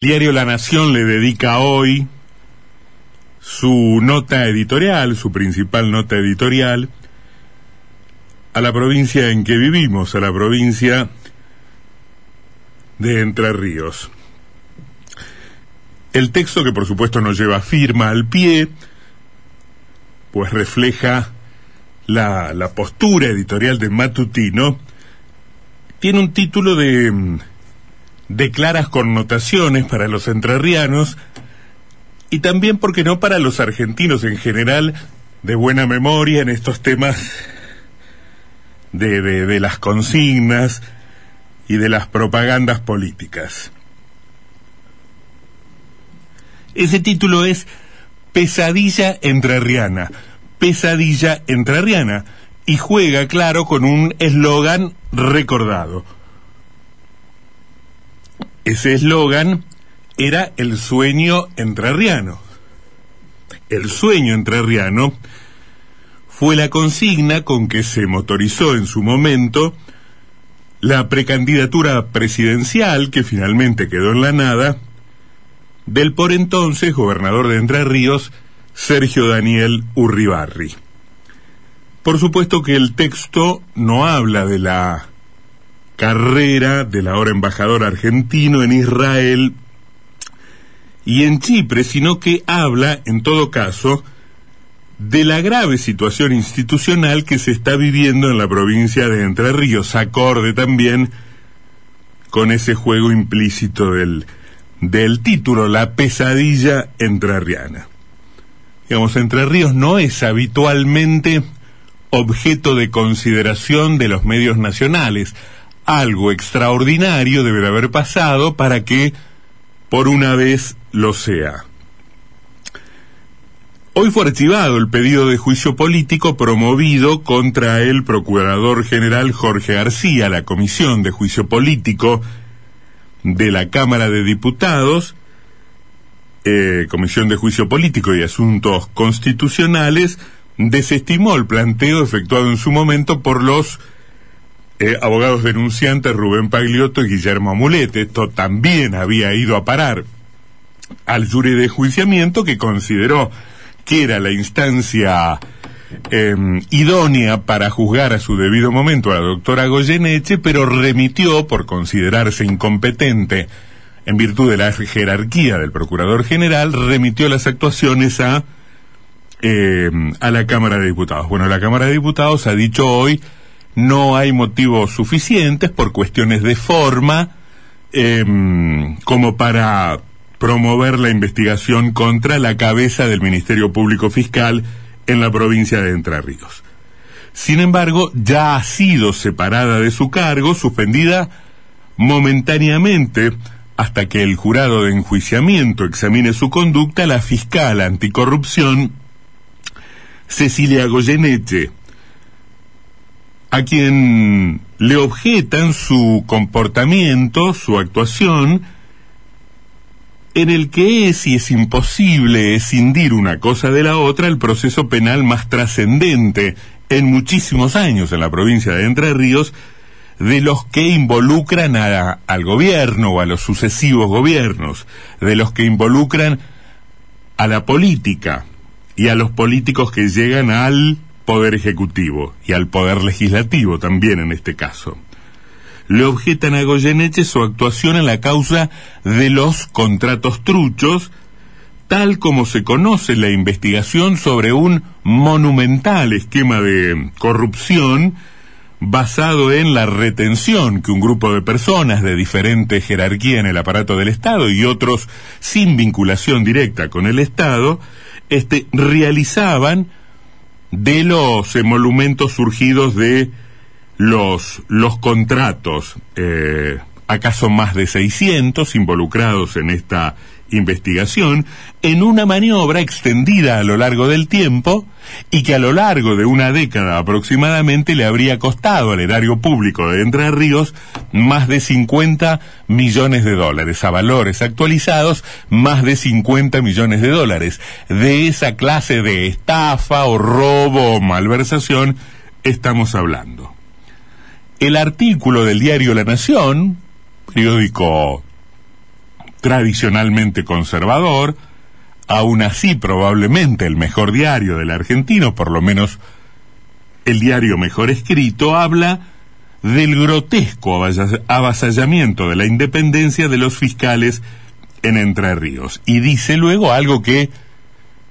Diario La Nación le dedica hoy su nota editorial, su principal nota editorial, a la provincia en que vivimos, a la provincia de Entre Ríos. El texto, que por supuesto nos lleva firma al pie, pues refleja la, la postura editorial de Matutino, tiene un título de de claras connotaciones para los entrerrianos y también, porque no, para los argentinos en general, de buena memoria en estos temas de, de, de las consignas y de las propagandas políticas. Ese título es Pesadilla entrerriana, Pesadilla entrerriana, y juega, claro, con un eslogan recordado ese eslogan era el sueño entrerriano. El sueño entrerriano fue la consigna con que se motorizó en su momento la precandidatura presidencial, que finalmente quedó en la nada, del por entonces gobernador de Entre Ríos, Sergio Daniel Urribarri. Por supuesto que el texto no habla de la carrera del ahora embajador argentino en Israel y en Chipre, sino que habla, en todo caso, de la grave situación institucional que se está viviendo en la provincia de Entre Ríos, acorde también con ese juego implícito del, del título, la pesadilla entrerriana. Digamos, Entre Ríos no es habitualmente objeto de consideración de los medios nacionales, algo extraordinario debe de haber pasado para que por una vez lo sea. Hoy fue archivado el pedido de juicio político promovido contra el Procurador General Jorge García, la Comisión de Juicio Político de la Cámara de Diputados, eh, Comisión de Juicio Político y Asuntos Constitucionales, desestimó el planteo efectuado en su momento por los eh, abogados denunciantes Rubén Pagliotto y Guillermo Amulete. Esto también había ido a parar al jury de juiciamiento que consideró que era la instancia em, idónea para juzgar a su debido momento a la doctora Goyeneche, pero remitió, por considerarse incompetente en virtud de la jerarquía del Procurador General, remitió las actuaciones a, em, a la Cámara de Diputados. Bueno, la Cámara de Diputados ha dicho hoy no hay motivos suficientes por cuestiones de forma em, como para promover la investigación contra la cabeza del Ministerio Público Fiscal en la provincia de Entre Ríos. Sin embargo, ya ha sido separada de su cargo, suspendida momentáneamente hasta que el jurado de enjuiciamiento examine su conducta, la fiscal anticorrupción Cecilia Goyeneche, a quien le objetan su comportamiento, su actuación, en el que es y es imposible escindir una cosa de la otra el proceso penal más trascendente en muchísimos años en la provincia de Entre Ríos, de los que involucran al gobierno o a los sucesivos gobiernos, de los que involucran a la política y a los políticos que llegan al Poder Ejecutivo y al Poder Legislativo también en este caso. Le objetan a Goyeneche su actuación en la causa de los contratos truchos, tal como se conoce la investigación sobre un monumental esquema de corrupción basado en la retención que un grupo de personas de diferente jerarquía en el aparato del Estado y otros sin vinculación directa con el Estado, este, realizaban de los emolumentos surgidos de los, los contratos, eh, acaso más de 600 involucrados en esta investigación, en una maniobra extendida a lo largo del tiempo y que a lo largo de una década aproximadamente le habría costado al erario público de Entre Ríos más de 50 millones de dólares, a valores actualizados más de 50 millones de dólares. De esa clase de estafa o robo o malversación estamos hablando. El artículo del diario La Nación, periódico tradicionalmente conservador, aún así probablemente el mejor diario del argentino, por lo menos el diario mejor escrito, habla del grotesco avasallamiento de la independencia de los fiscales en Entre Ríos. Y dice luego algo que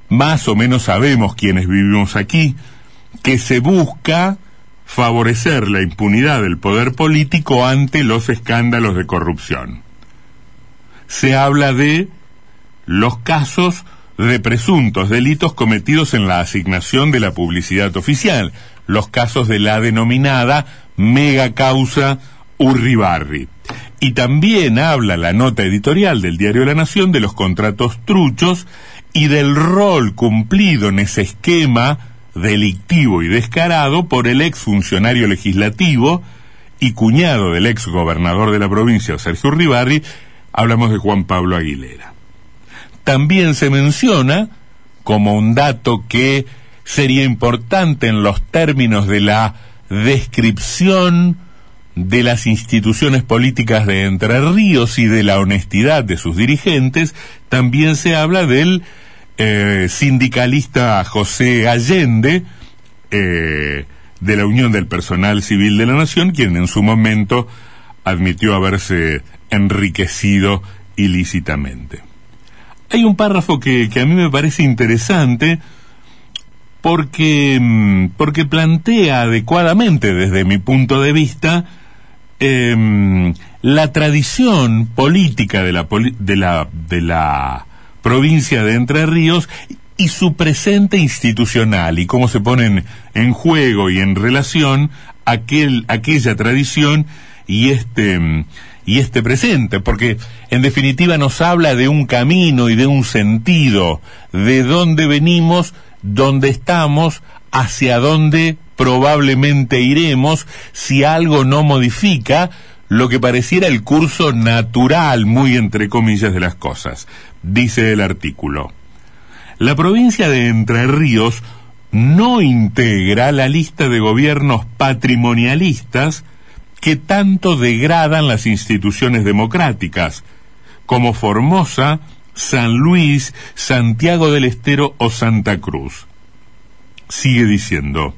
más o menos sabemos quienes vivimos aquí, que se busca favorecer la impunidad del poder político ante los escándalos de corrupción. Se habla de los casos de presuntos delitos cometidos en la asignación de la publicidad oficial, los casos de la denominada mega causa Urribarri. Y también habla la nota editorial del diario La Nación de los contratos truchos y del rol cumplido en ese esquema delictivo y descarado por el ex funcionario legislativo y cuñado del ex gobernador de la provincia, Sergio Urribarri, hablamos de Juan Pablo Aguilera. También se menciona, como un dato que sería importante en los términos de la descripción de las instituciones políticas de Entre Ríos y de la honestidad de sus dirigentes, también se habla del eh, sindicalista José Allende, eh, de la Unión del Personal Civil de la Nación, quien en su momento admitió haberse enriquecido ilícitamente. Hay un párrafo que, que a mí me parece interesante, porque, mm, porque plantea adecuadamente desde mi punto de vista em, la tradición política de la, de, la, de la provincia de Entre Ríos y su presente institucional y cómo se ponen en juego y en relación aquel, aquella tradición y este, y este presente, porque en definitiva nos habla de un camino y de un sentido, de dónde venimos, dónde estamos, hacia dónde probablemente iremos si algo no modifica lo que pareciera el curso natural, muy entre comillas, de las cosas. Dice el artículo. La provincia de Entre Ríos no integra la lista de gobiernos patrimonialistas que tanto degradan las instituciones democráticas, como Formosa, San Luis, Santiago del Estero o Santa Cruz. Sigue diciendo,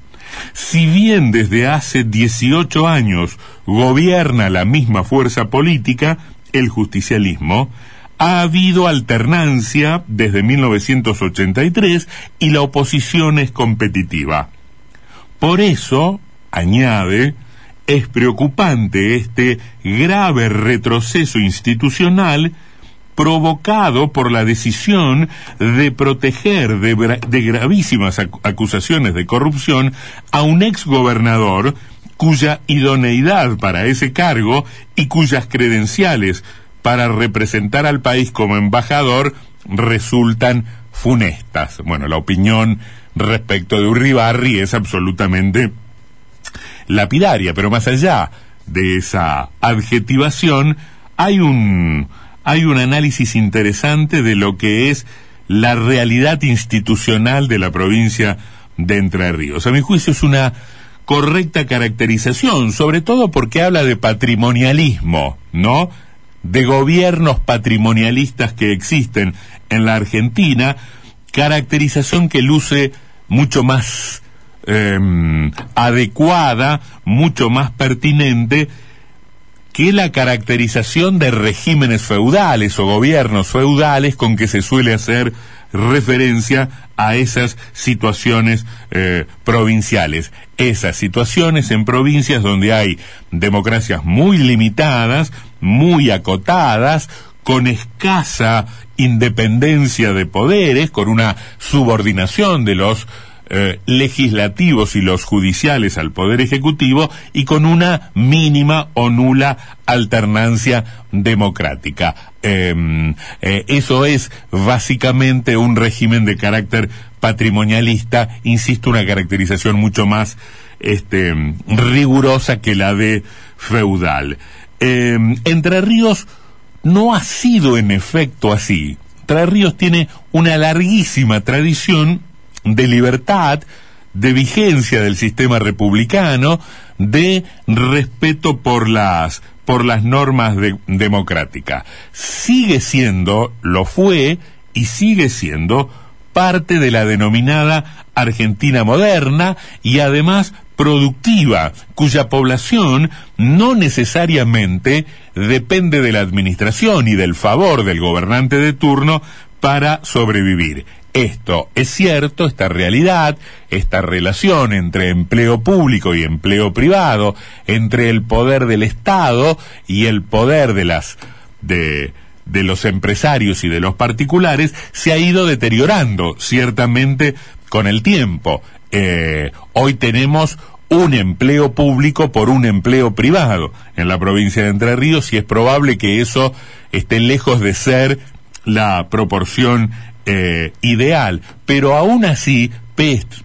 si bien desde hace 18 años gobierna la misma fuerza política, el justicialismo, ha habido alternancia desde 1983 y la oposición es competitiva. Por eso, añade, es preocupante este grave retroceso institucional provocado por la decisión de proteger de, gravísimas acusaciones de corrupción a un ex gobernador cuya idoneidad para ese cargo y cuyas credenciales para representar al país como embajador resultan funestas. Bueno, la opinión respecto de Urribarri es absolutamente lapidaria, pero más allá de esa adjetivación, hay un hay un análisis interesante de lo que es la realidad institucional de la provincia de Entre Ríos. A mi juicio es una correcta caracterización, sobre todo porque habla de patrimonialismo, ¿no? De gobiernos patrimonialistas que existen en la Argentina, caracterización que luce mucho más em, adecuada, mucho más pertinente que la caracterización de regímenes feudales o gobiernos feudales con que se suele hacer referencia a esas situaciones eh, provinciales. Esas situaciones en provincias donde hay democracias muy limitadas, muy acotadas, con escasa independencia de poderes, con una subordinación de los eh, legislativos y los judiciales al Poder Ejecutivo y con una mínima o nula alternancia democrática. Em, eh, eso es básicamente un régimen de carácter patrimonialista, insisto, una caracterización mucho más este, rigurosa que la de feudal. Em, Entre Ríos no ha sido en efecto así. Entre Ríos tiene una larguísima tradición de libertad, de vigencia del sistema republicano, de respeto por las por las normas democráticas. Sigue siendo, lo fue y sigue siendo parte de la denominada Argentina moderna y además productiva, cuya población no necesariamente depende de la administración y del favor del gobernante de turno para sobrevivir. Esto es cierto, esta realidad, esta relación entre empleo público y empleo privado, entre el poder del Estado y el poder de las de de los empresarios y de los particulares se ha ido deteriorando ciertamente con el tiempo. Eh, hoy tenemos un empleo público por un empleo privado en la provincia de Entre Ríos y es probable que eso esté lejos de ser la proporción eh, ideal, pero aún así,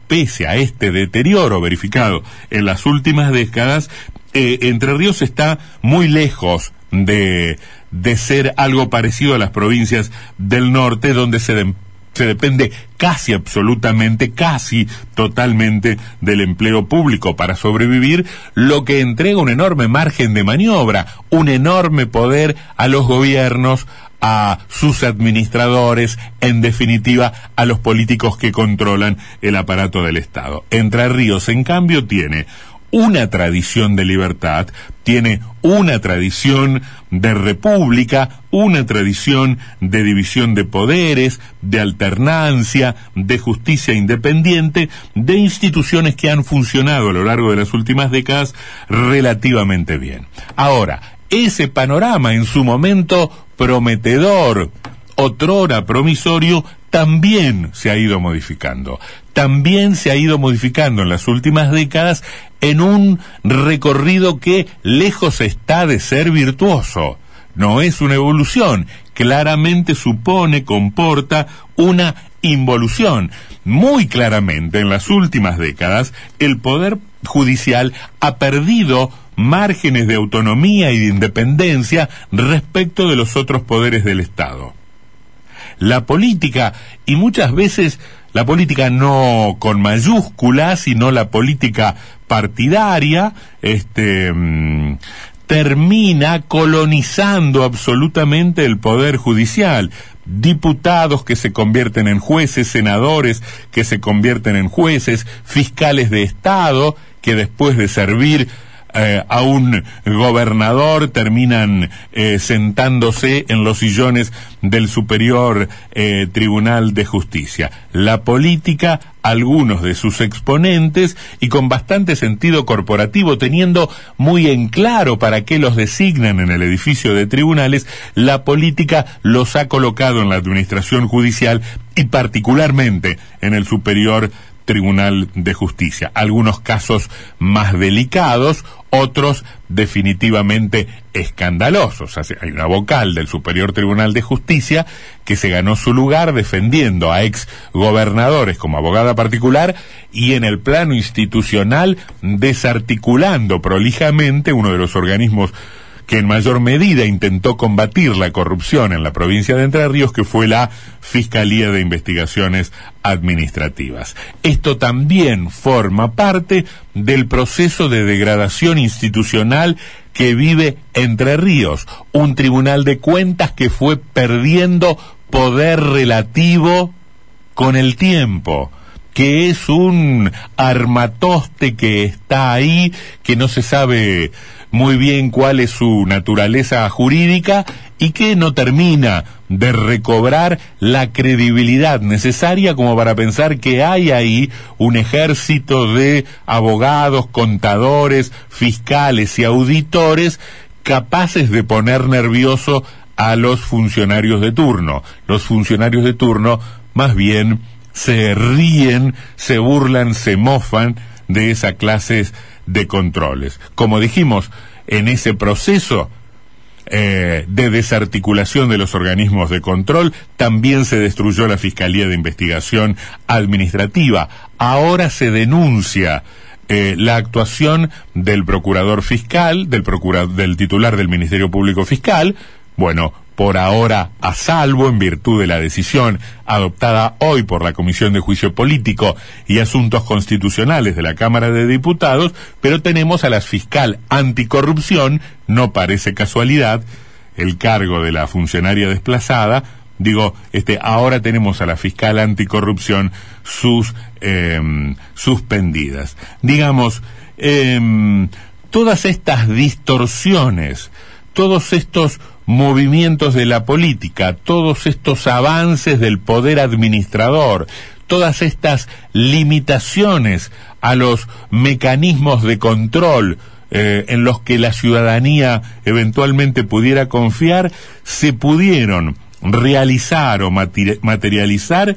pese a este deterioro verificado en las últimas décadas, eh, Entre Ríos está muy lejos de, de ser algo parecido a las provincias del norte, donde se, se depende casi absolutamente, casi totalmente del empleo público para sobrevivir, lo que entrega un enorme margen de maniobra, un enorme poder a los gobiernos, a sus administradores, en definitiva, a los políticos que controlan el aparato del Estado. Entre Ríos, en cambio, tiene una tradición de libertad, tiene una tradición de república, una tradición de división de poderes, de alternancia, de justicia independiente, de instituciones que han funcionado a lo largo de las últimas décadas relativamente bien. Ahora, ese panorama en su momento prometedor, otrora promisorio, también se ha ido modificando. También se ha ido modificando en las últimas décadas en un recorrido que lejos está de ser virtuoso. No es una evolución, claramente supone, comporta una involución. Muy claramente en las últimas décadas el Poder Judicial ha perdido márgenes de autonomía y de independencia respecto de los otros poderes del Estado la política y muchas veces la política no con mayúsculas, sino la política partidaria, este, mm, termina colonizando absolutamente el poder judicial. Diputados que se convierten en jueces, senadores que se convierten en jueces, fiscales de Estado que después de servir eh, a un gobernador, terminan eh, sentándose en los sillones del Superior eh, Tribunal de Justicia. La política, algunos de sus exponentes, y con bastante sentido corporativo, teniendo muy en claro para qué los designan en el edificio de tribunales, la política los ha colocado en la administración judicial y particularmente en el Superior Tribunal de Justicia. Algunos casos más delicados, otros definitivamente escandalosos. Hay una vocal del Superior Tribunal de Justicia que se ganó su lugar defendiendo a ex gobernadores como abogada particular y en el plano institucional desarticulando prolijamente uno de los organismos que en mayor medida intentó combatir la corrupción en la provincia de Entre Ríos, que fue la Fiscalía de Investigaciones Administrativas. Esto también forma parte del proceso de degradación institucional que vive Entre Ríos, un tribunal de cuentas que fue perdiendo poder relativo con el tiempo que es un armatoste que está ahí, que no se sabe muy bien cuál es su naturaleza jurídica y que no termina de recobrar la credibilidad necesaria como para pensar que hay ahí un ejército de abogados, contadores, fiscales y auditores capaces de poner nervioso a los funcionarios de turno. Los funcionarios de turno más bien se ríen, se burlan, se mofan de esa clase de controles. Como dijimos, en ese proceso eh, de desarticulación de los organismos de control, también se destruyó la Fiscalía de Investigación Administrativa. Ahora se denuncia eh, la actuación del procurador fiscal, del, del titular del Ministerio Público Fiscal, bueno, por ahora a salvo en virtud de la decisión adoptada hoy por la Comisión de Juicio Político y Asuntos Constitucionales de la Cámara de Diputados, pero tenemos a la fiscal anticorrupción, no parece casualidad, el cargo de la funcionaria desplazada, digo, este, ahora tenemos a la fiscal anticorrupción sus em, suspendidas. Digamos, em, todas estas distorsiones, todos estos movimientos de la política, todos estos avances del poder administrador, todas estas limitaciones a los mecanismos de control eh, en los que la ciudadanía eventualmente pudiera confiar, se pudieron realizar o materializar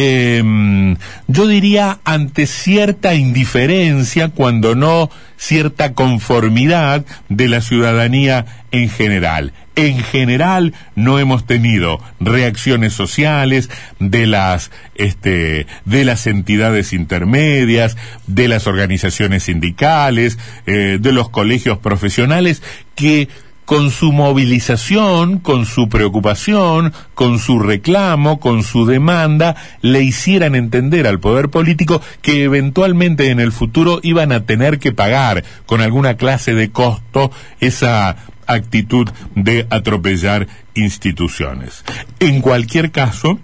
eh, yo diría ante cierta indiferencia, cuando no cierta conformidad de la ciudadanía en general. En general no hemos tenido reacciones sociales de las este de las entidades intermedias, de las organizaciones sindicales, eh, de los colegios profesionales que con su movilización, con su preocupación, con su reclamo, con su demanda, le hicieran entender al poder político que eventualmente en el futuro iban a tener que pagar con alguna clase de costo esa actitud de atropellar instituciones. En cualquier caso,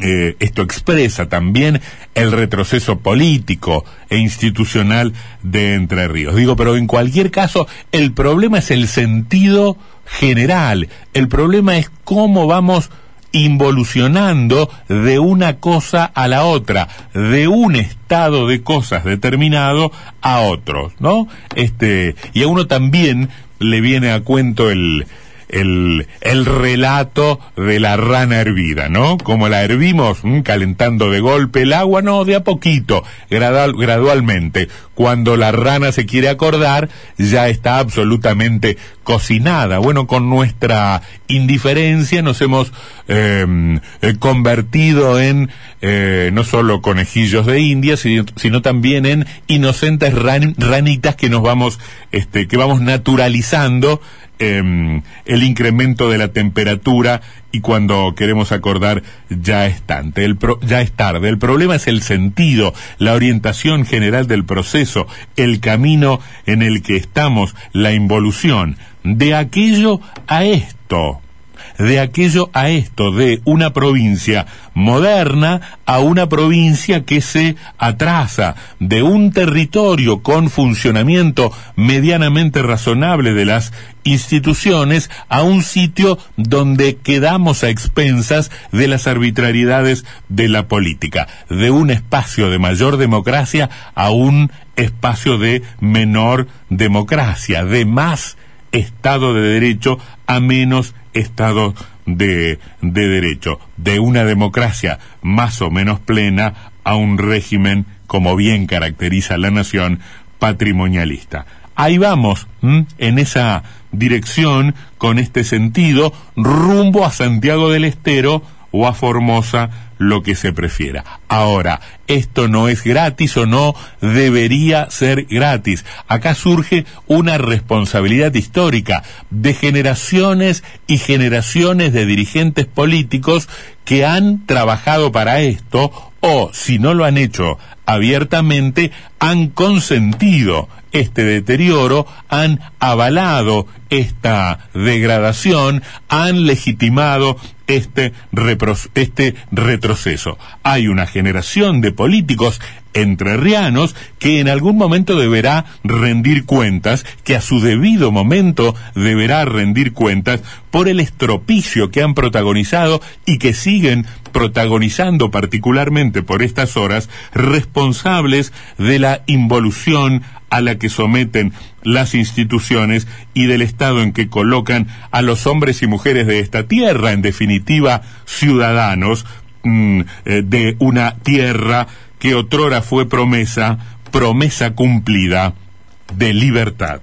eh, esto expresa también el retroceso político e institucional de Entre Ríos. Digo, pero en cualquier caso, el problema es el sentido general. El problema es cómo vamos involucionando de una cosa a la otra, de un estado de cosas determinado a otro, ¿no? Este, y a uno también le viene a cuento el, el, el relato de la rana hervida, ¿no? Como la hervimos, calentando de golpe el agua, no, de a poquito, gradual, gradualmente. Cuando la rana se quiere acordar, ya está absolutamente cocinada. Bueno, con nuestra indiferencia nos hemos em, eh, convertido en eh, no solo conejillos de India, sino, también en inocentes ranitas que nos vamos, este, que vamos naturalizando Em, el incremento de la temperatura y cuando queremos acordar ya es, el ya es tarde. El problema es el sentido, la orientación general del proceso, el camino en el que estamos, la involución. De aquello a esto de aquello a esto, de una provincia moderna a una provincia que se atrasa, de un territorio con funcionamiento medianamente razonable de las instituciones a un sitio donde quedamos a expensas de las arbitrariedades de la política, de un espacio de mayor democracia a un espacio de menor democracia, de más Estado de Derecho a menos Estado de, de Derecho, de una democracia más o menos plena a un régimen, como bien caracteriza la nación, patrimonialista. Ahí vamos, en esa dirección, con este sentido, rumbo a Santiago del Estero o a Formosa, lo que se prefiera. Ahora, esto no es gratis o no debería ser gratis. Acá surge una responsabilidad histórica de generaciones y generaciones de dirigentes políticos que han trabajado para esto o, si no lo han hecho abiertamente, han consentido este deterioro, han avalado esta degradación, han legitimado este, este retroceso. Hay una generación de políticos entrerrianos que en algún momento deberá rendir cuentas, que a su debido momento deberá rendir cuentas por el estropicio que han protagonizado y que siguen protagonizando particularmente por estas horas, responsables de la involución a la que someten las instituciones y del estado en que colocan a los hombres y mujeres de esta tierra, en definitiva ciudadanos mm, eh, de una tierra que otrora fue promesa, promesa cumplida de libertad.